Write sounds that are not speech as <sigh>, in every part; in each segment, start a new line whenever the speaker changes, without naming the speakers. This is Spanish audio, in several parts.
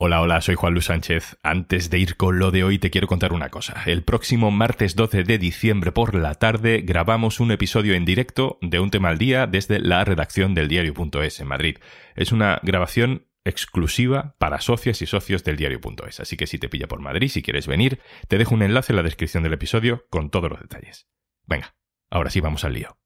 Hola, hola, soy Juan Luis Sánchez. Antes de ir con lo de hoy te quiero contar una cosa. El próximo martes 12 de diciembre por la tarde grabamos un episodio en directo de un tema al día desde la redacción del diario.es en Madrid. Es una grabación exclusiva para socias y socios del diario.es. Así que si te pilla por Madrid, si quieres venir, te dejo un enlace en la descripción del episodio con todos los detalles. Venga, ahora sí vamos al lío.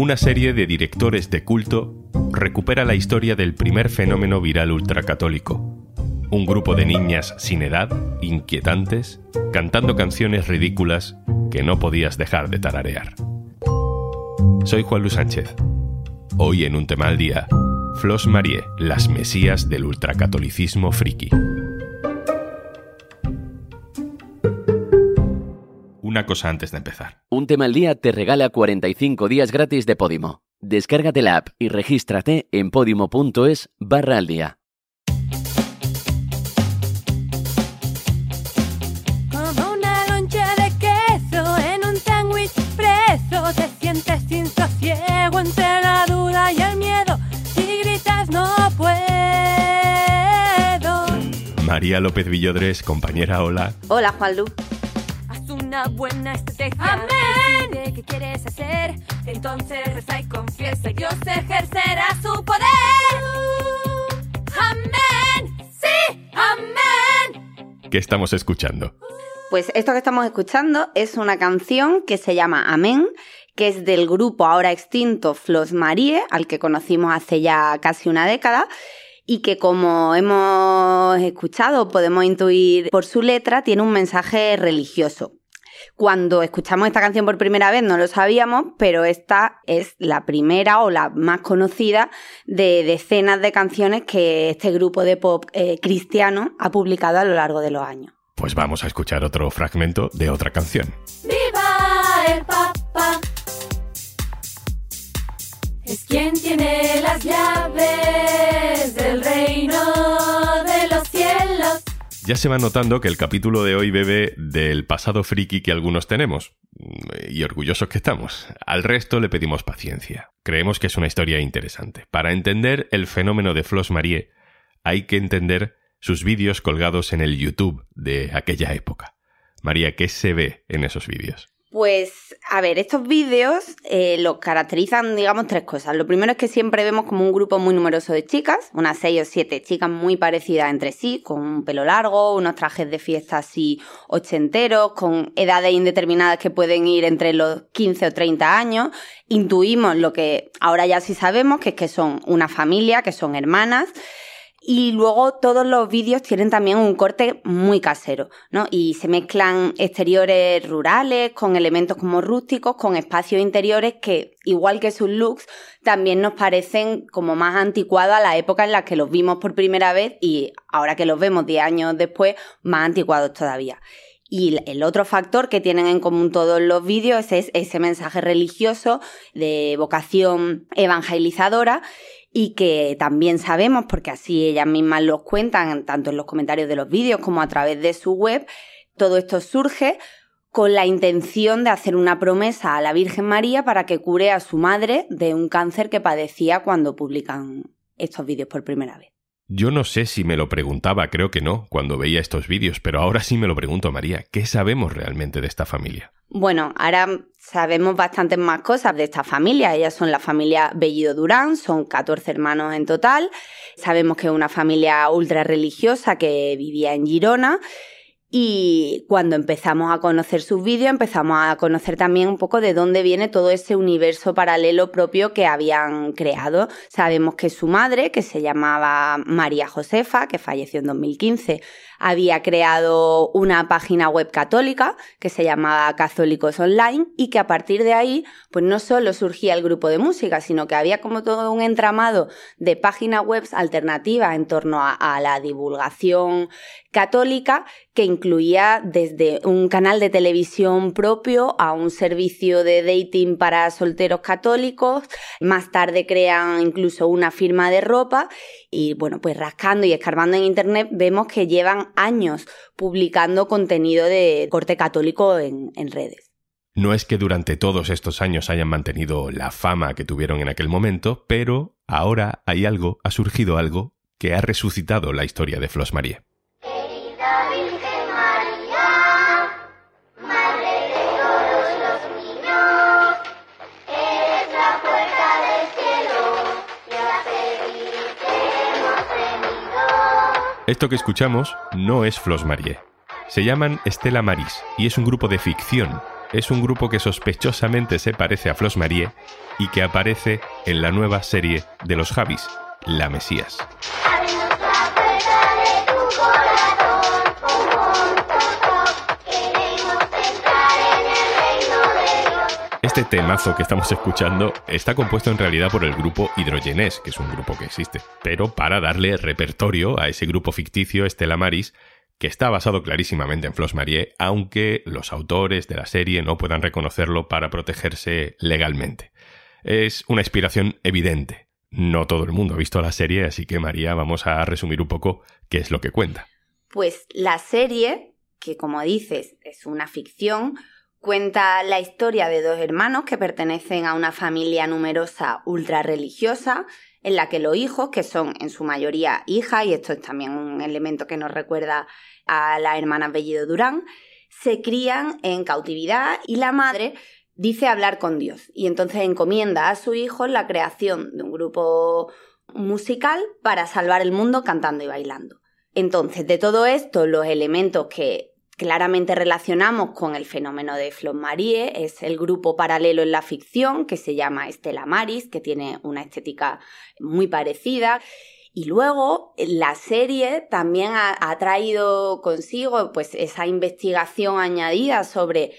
Una serie de directores de culto recupera la historia del primer fenómeno viral ultracatólico. Un grupo de niñas sin edad, inquietantes, cantando canciones ridículas que no podías dejar de tararear. Soy Juan Luis Sánchez. Hoy en un tema al día, Flos Marie, las mesías del ultracatolicismo friki. Una cosa antes de empezar.
Un tema al día te regala 45 días gratis de Podimo. Descárgate la app y regístrate en podimo.es barra al día.
Como una loncha de queso en un sándwich preso, te sientes sin sosiego entre la duda y el miedo. Si gritas no puedo.
María López Villodres, compañera, hola.
Hola, Juanlu.
Una buena estrategia.
Amén.
Decide qué quieres hacer. Entonces reza y confiesa Dios ejercerá su poder. Amén. Sí, amén.
¿Qué estamos escuchando?
Pues esto que estamos escuchando es una canción que se llama Amén, que es del grupo ahora extinto Flos Marie, al que conocimos hace ya casi una década, y que como hemos escuchado, podemos intuir por su letra, tiene un mensaje religioso. Cuando escuchamos esta canción por primera vez no lo sabíamos, pero esta es la primera o la más conocida de decenas de canciones que este grupo de pop eh, cristiano ha publicado a lo largo de los años.
Pues vamos a escuchar otro fragmento de otra canción.
Viva el Papa. Es quien tiene las llaves
Ya se va notando que el capítulo de hoy bebe del pasado friki que algunos tenemos. Y orgullosos que estamos. Al resto le pedimos paciencia. Creemos que es una historia interesante. Para entender el fenómeno de Flos Marie, hay que entender sus vídeos colgados en el YouTube de aquella época. María, ¿qué se ve en esos vídeos?
Pues, a ver, estos vídeos eh, los caracterizan, digamos, tres cosas. Lo primero es que siempre vemos como un grupo muy numeroso de chicas, unas seis o siete chicas muy parecidas entre sí, con un pelo largo, unos trajes de fiesta así ochenteros, con edades indeterminadas que pueden ir entre los 15 o 30 años. Intuimos lo que ahora ya sí sabemos, que es que son una familia, que son hermanas. Y luego todos los vídeos tienen también un corte muy casero, ¿no? Y se mezclan exteriores rurales con elementos como rústicos, con espacios interiores que, igual que sus looks, también nos parecen como más anticuados a la época en la que los vimos por primera vez y ahora que los vemos 10 años después, más anticuados todavía. Y el otro factor que tienen en común todos los vídeos es ese mensaje religioso de vocación evangelizadora y que también sabemos, porque así ellas mismas los cuentan, tanto en los comentarios de los vídeos como a través de su web, todo esto surge con la intención de hacer una promesa a la Virgen María para que cure a su madre de un cáncer que padecía cuando publican estos vídeos por primera vez.
Yo no sé si me lo preguntaba, creo que no, cuando veía estos vídeos, pero ahora sí me lo pregunto, María. ¿Qué sabemos realmente de esta familia?
Bueno, ahora sabemos bastantes más cosas de esta familia. Ellas son la familia Bellido Durán, son 14 hermanos en total. Sabemos que es una familia ultra religiosa que vivía en Girona. Y cuando empezamos a conocer sus vídeos, empezamos a conocer también un poco de dónde viene todo ese universo paralelo propio que habían creado. Sabemos que su madre, que se llamaba María Josefa, que falleció en 2015, había creado una página web católica que se llamaba Católicos Online y que a partir de ahí, pues no solo surgía el grupo de música, sino que había como todo un entramado de páginas web alternativas en torno a, a la divulgación católica que incluía desde un canal de televisión propio a un servicio de dating para solteros católicos. Más tarde crean incluso una firma de ropa y bueno, pues rascando y escarbando en internet vemos que llevan años publicando contenido de corte católico en, redes.
No es que durante todos estos años hayan mantenido la fama que tuvieron en aquel momento, pero ahora hay algo, ha surgido algo que ha resucitado la historia de Flos Marie. Esto que escuchamos no es Flos Marie. Se llaman Estela Maris y es un grupo de ficción. Es un grupo que sospechosamente se parece a Flos Marie y que aparece en la nueva serie de los Javis, La Mesías. Este temazo que estamos escuchando está compuesto en realidad por el grupo Hidrogenés, que es un grupo que existe, pero para darle repertorio a ese grupo ficticio Estela Maris, que está basado clarísimamente en Flos Marie, aunque los autores de la serie no puedan reconocerlo para protegerse legalmente. Es una inspiración evidente. No todo el mundo ha visto la serie, así que María, vamos a resumir un poco qué es lo que cuenta.
Pues la serie, que como dices es una ficción, cuenta la historia de dos hermanos que pertenecen a una familia numerosa ultra religiosa, en la que los hijos, que son en su mayoría hijas, y esto es también un elemento que nos recuerda a las hermanas Bellido Durán, se crían en cautividad y la madre dice hablar con Dios y entonces encomienda a su hijo la creación de un grupo musical para salvar el mundo cantando y bailando. Entonces, de todo esto, los elementos que claramente relacionamos con el fenómeno de Flos Marie es el grupo paralelo en la ficción que se llama Estela Maris, que tiene una estética muy parecida. Y luego la serie también ha, ha traído consigo pues esa investigación añadida sobre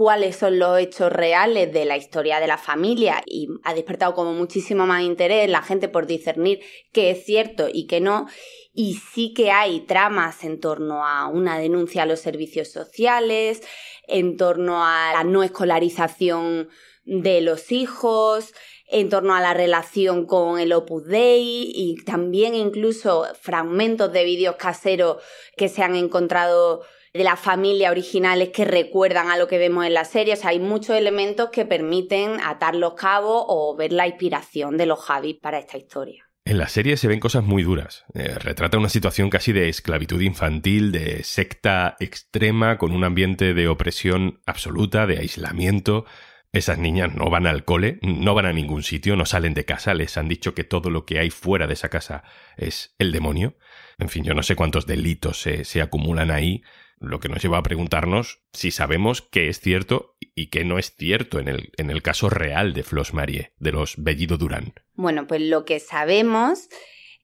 cuáles son los hechos reales de la historia de la familia y ha despertado como muchísimo más interés en la gente por discernir qué es cierto y qué no. Y sí que hay tramas en torno a una denuncia a los servicios sociales, en torno a la no escolarización de los hijos, en torno a la relación con el Opus Dei y también incluso fragmentos de vídeos caseros que se han encontrado de la familia originales que recuerdan a lo que vemos en la serie. O sea, hay muchos elementos que permiten atar los cabos o ver la inspiración de los Javis para esta historia.
En la serie se ven cosas muy duras. Eh, retrata una situación casi de esclavitud infantil, de secta extrema, con un ambiente de opresión absoluta, de aislamiento. Esas niñas no van al cole, no van a ningún sitio, no salen de casa, les han dicho que todo lo que hay fuera de esa casa es el demonio. En fin, yo no sé cuántos delitos se, se acumulan ahí, lo que nos lleva a preguntarnos si sabemos qué es cierto y qué no es cierto en el, en el caso real de Flos Marie, de los Bellido Durán.
Bueno, pues lo que sabemos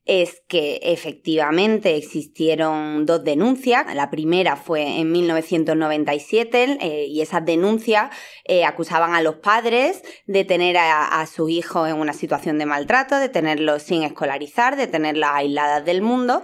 es que efectivamente existieron dos denuncias. La primera fue en 1997 eh, y esas denuncias eh, acusaban a los padres de tener a, a sus hijos en una situación de maltrato, de tenerlos sin escolarizar, de tenerlas aisladas del mundo.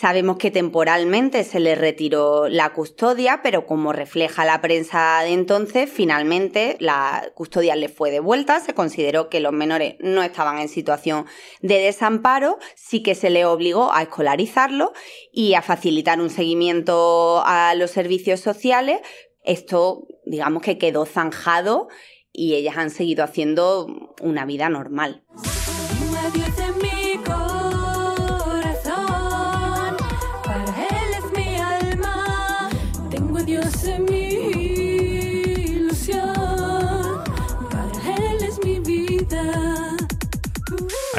Sabemos que temporalmente se les retiró la custodia, pero como refleja la prensa de entonces, finalmente la custodia les fue devuelta. Se consideró que los menores no estaban en situación de desamparo, sí que se les obligó a escolarizarlos y a facilitar un seguimiento a los servicios sociales. Esto, digamos que quedó zanjado y ellas han seguido haciendo una vida normal.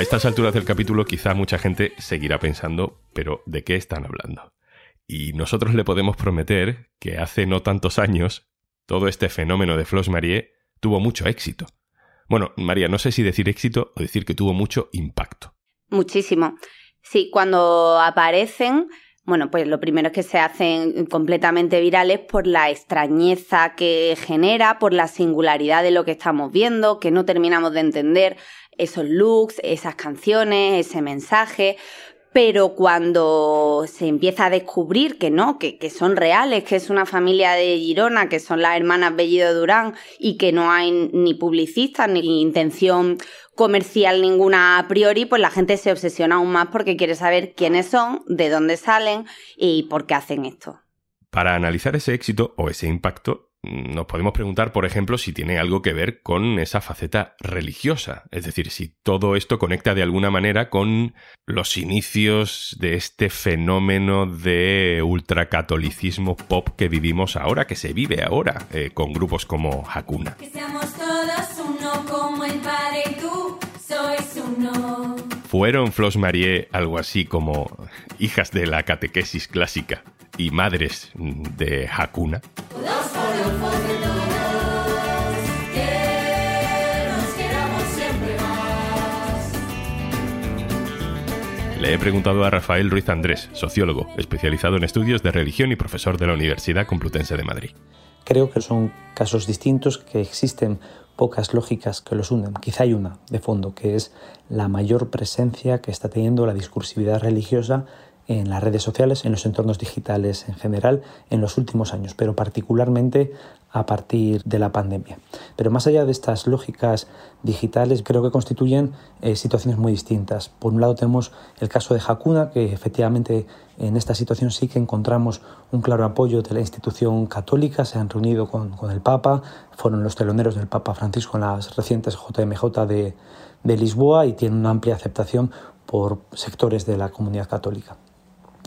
A estas alturas del capítulo quizá mucha gente seguirá pensando, pero ¿de qué están hablando? Y nosotros le podemos prometer que hace no tantos años todo este fenómeno de Flos Marie tuvo mucho éxito. Bueno, María, no sé si decir éxito o decir que tuvo mucho impacto.
Muchísimo. Sí, cuando aparecen, bueno, pues lo primero es que se hacen completamente virales por la extrañeza que genera, por la singularidad de lo que estamos viendo, que no terminamos de entender esos looks, esas canciones, ese mensaje. Pero cuando se empieza a descubrir que no, que, que son reales, que es una familia de Girona, que son las hermanas Bellido Durán y que no hay ni publicistas ni intención comercial ninguna a priori, pues la gente se obsesiona aún más porque quiere saber quiénes son, de dónde salen y por qué hacen esto.
Para analizar ese éxito o ese impacto, nos podemos preguntar, por ejemplo, si tiene algo que ver con esa faceta religiosa. Es decir, si todo esto conecta de alguna manera con los inicios de este fenómeno de ultracatolicismo pop que vivimos ahora, que se vive ahora, eh, con grupos como Hakuna.
Que seamos todos uno como el Padre y tú sois uno.
¿Fueron Flos Marie algo así como hijas de la catequesis clásica y madres de Hakuna? Le he preguntado a Rafael Ruiz Andrés, sociólogo, especializado en estudios de religión y profesor de la Universidad Complutense de Madrid.
Creo que son casos distintos, que existen pocas lógicas que los unen. Quizá hay una de fondo, que es la mayor presencia que está teniendo la discursividad religiosa en las redes sociales, en los entornos digitales en general, en los últimos años, pero particularmente a partir de la pandemia. Pero más allá de estas lógicas digitales, creo que constituyen eh, situaciones muy distintas. Por un lado tenemos el caso de Hakuna, que efectivamente en esta situación sí que encontramos un claro apoyo de la institución católica, se han reunido con, con el Papa, fueron los teloneros del Papa Francisco en las recientes JMJ de, de Lisboa y tienen una amplia aceptación por sectores de la comunidad católica.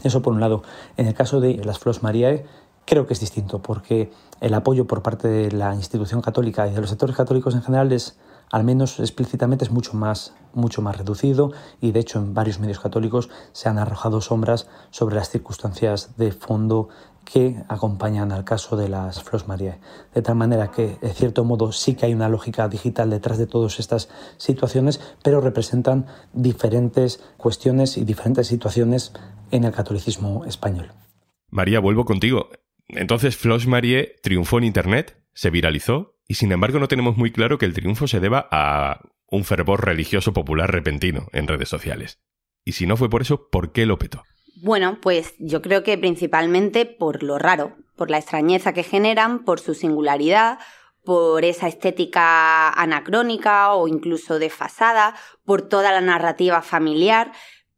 Eso por un lado. En el caso de las Flos Mariae, creo que es distinto, porque el apoyo por parte de la institución católica y de los sectores católicos en general es, al menos explícitamente, es mucho más, mucho más reducido y de hecho en varios medios católicos se han arrojado sombras sobre las circunstancias de fondo que acompañan al caso de las Flos Mariae. De tal manera que, de cierto modo, sí que hay una lógica digital detrás de todas estas situaciones, pero representan diferentes cuestiones y diferentes situaciones en el catolicismo español.
María, vuelvo contigo. Entonces, Flos Marie triunfó en Internet, se viralizó, y sin embargo no tenemos muy claro que el triunfo se deba a un fervor religioso popular repentino en redes sociales. Y si no fue por eso, ¿por qué lo petó?
Bueno, pues yo creo que principalmente por lo raro, por la extrañeza que generan, por su singularidad, por esa estética anacrónica o incluso desfasada, por toda la narrativa familiar,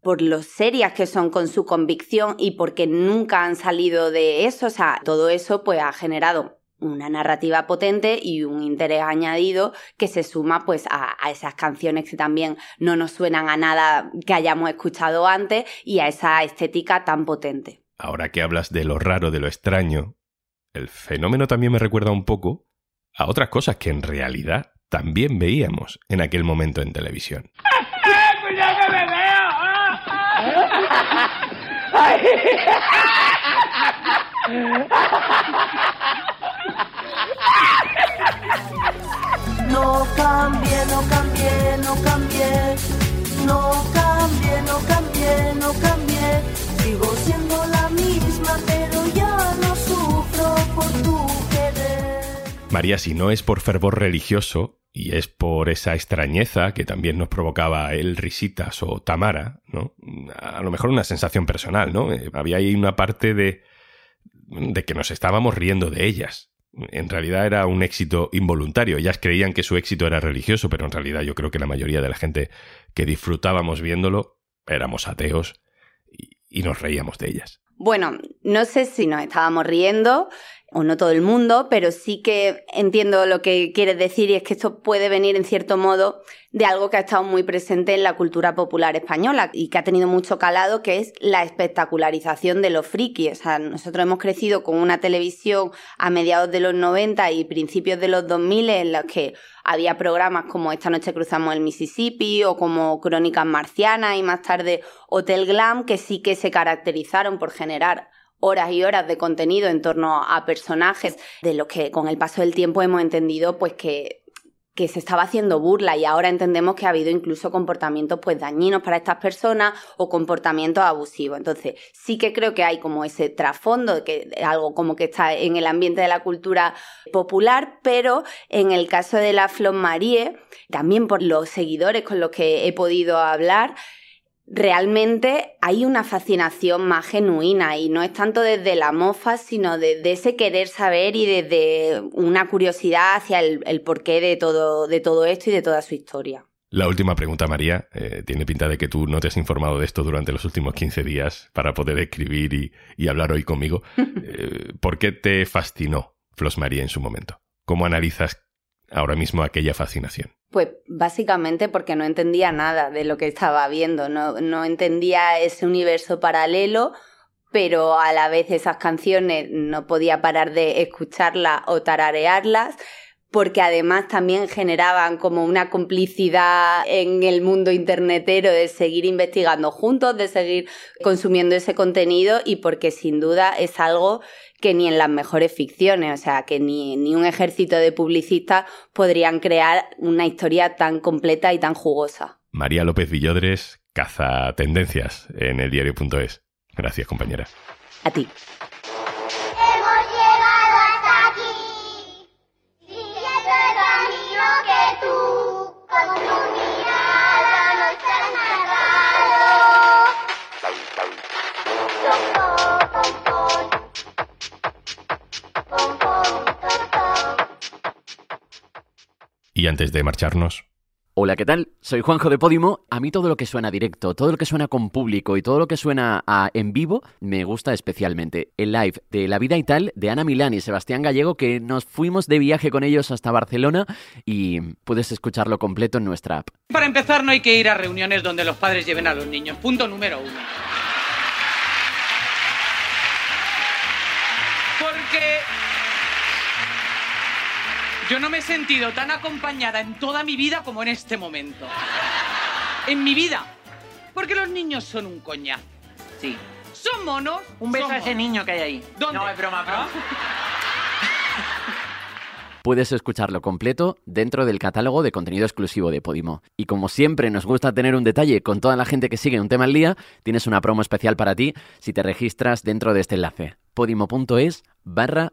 por lo serias que son con su convicción y porque nunca han salido de eso. O sea, todo eso pues ha generado una narrativa potente y un interés añadido que se suma pues a, a, esas canciones que también no nos suenan a nada que hayamos escuchado antes y a esa estética tan potente.
Ahora que hablas de lo raro, de lo extraño, el fenómeno también me recuerda un poco a otras cosas que en realidad también veíamos en aquel momento en televisión.
No cambié, no cambié, no cambié. No cambié, no cambié, no cambié. Sigo siendo la misma, pero ya no sufro por tu querer.
María, si no es por fervor religioso y es por esa extrañeza que también nos provocaba el Risitas o Tamara, ¿no? A lo mejor una sensación personal, ¿no? Eh, había ahí una parte de, de que nos estábamos riendo de ellas. En realidad era un éxito involuntario. Ellas creían que su éxito era religioso, pero en realidad yo creo que la mayoría de la gente que disfrutábamos viéndolo éramos ateos y, y nos reíamos de ellas.
Bueno, no sé si nos estábamos riendo o no todo el mundo, pero sí que entiendo lo que quieres decir y es que esto puede venir en cierto modo de algo que ha estado muy presente en la cultura popular española y que ha tenido mucho calado, que es la espectacularización de los frikis. O sea, nosotros hemos crecido con una televisión a mediados de los 90 y principios de los 2000 en los que había programas como Esta noche cruzamos el Mississippi o como Crónicas Marcianas y más tarde Hotel Glam, que sí que se caracterizaron por generar horas y horas de contenido en torno a personajes de los que con el paso del tiempo hemos entendido pues que que se estaba haciendo burla y ahora entendemos que ha habido incluso comportamientos pues dañinos para estas personas o comportamientos abusivos. Entonces, sí que creo que hay como ese trasfondo, que algo como que está en el ambiente de la cultura popular, pero en el caso de la Flor Marie, también por los seguidores con los que he podido hablar, realmente hay una fascinación más genuina y no es tanto desde la mofa, sino desde ese querer saber y desde una curiosidad hacia el, el porqué de todo, de todo esto y de toda su historia.
La última pregunta, María. Eh, tiene pinta de que tú no te has informado de esto durante los últimos 15 días para poder escribir y, y hablar hoy conmigo. <laughs> Eh, ¿Por qué te fascinó Flos María en su momento. ¿Cómo analizas ahora mismo aquella fascinación?
Pues básicamente porque no entendía nada de lo que estaba viendo, no, no entendía ese universo paralelo, pero a la vez esas canciones no podía parar de escucharlas o tararearlas porque además también generaban como una complicidad en el mundo internetero de seguir investigando juntos, de seguir consumiendo ese contenido y porque sin duda es algo que ni en las mejores ficciones, o sea, que ni, ni un ejército de publicistas podrían crear una historia tan completa y tan jugosa.
María López Villodres caza tendencias en el diario.es. Gracias, compañera.
A ti.
Y antes de marcharnos,
Hola, ¿qué tal? Soy Juanjo de Podimo. A mí todo lo que suena directo, todo lo que suena con público y todo lo que suena a- en vivo me gusta especialmente. El live de La Vida y Tal de Ana Milán y Sebastián Gallego que nos fuimos de viaje con ellos hasta Barcelona y puedes escucharlo completo en nuestra app.
Para empezar, no hay que ir a reuniones donde los padres lleven a los niños. Punto número uno. Porque yo no me he sentido tan acompañada en toda mi vida como en este momento. En mi vida. Porque los niños son un coñazo.
Sí.
Son monos.
Un beso a ese
monos.
niño que hay ahí.
¿Dónde?
No, es broma, broma. <laughs>
Puedes escucharlo completo dentro del catálogo de contenido exclusivo de Podimo. Y como siempre nos gusta tener un detalle con toda la gente que sigue un tema al día, tienes una promo especial para ti si te registras dentro de este enlace. podimo.es barra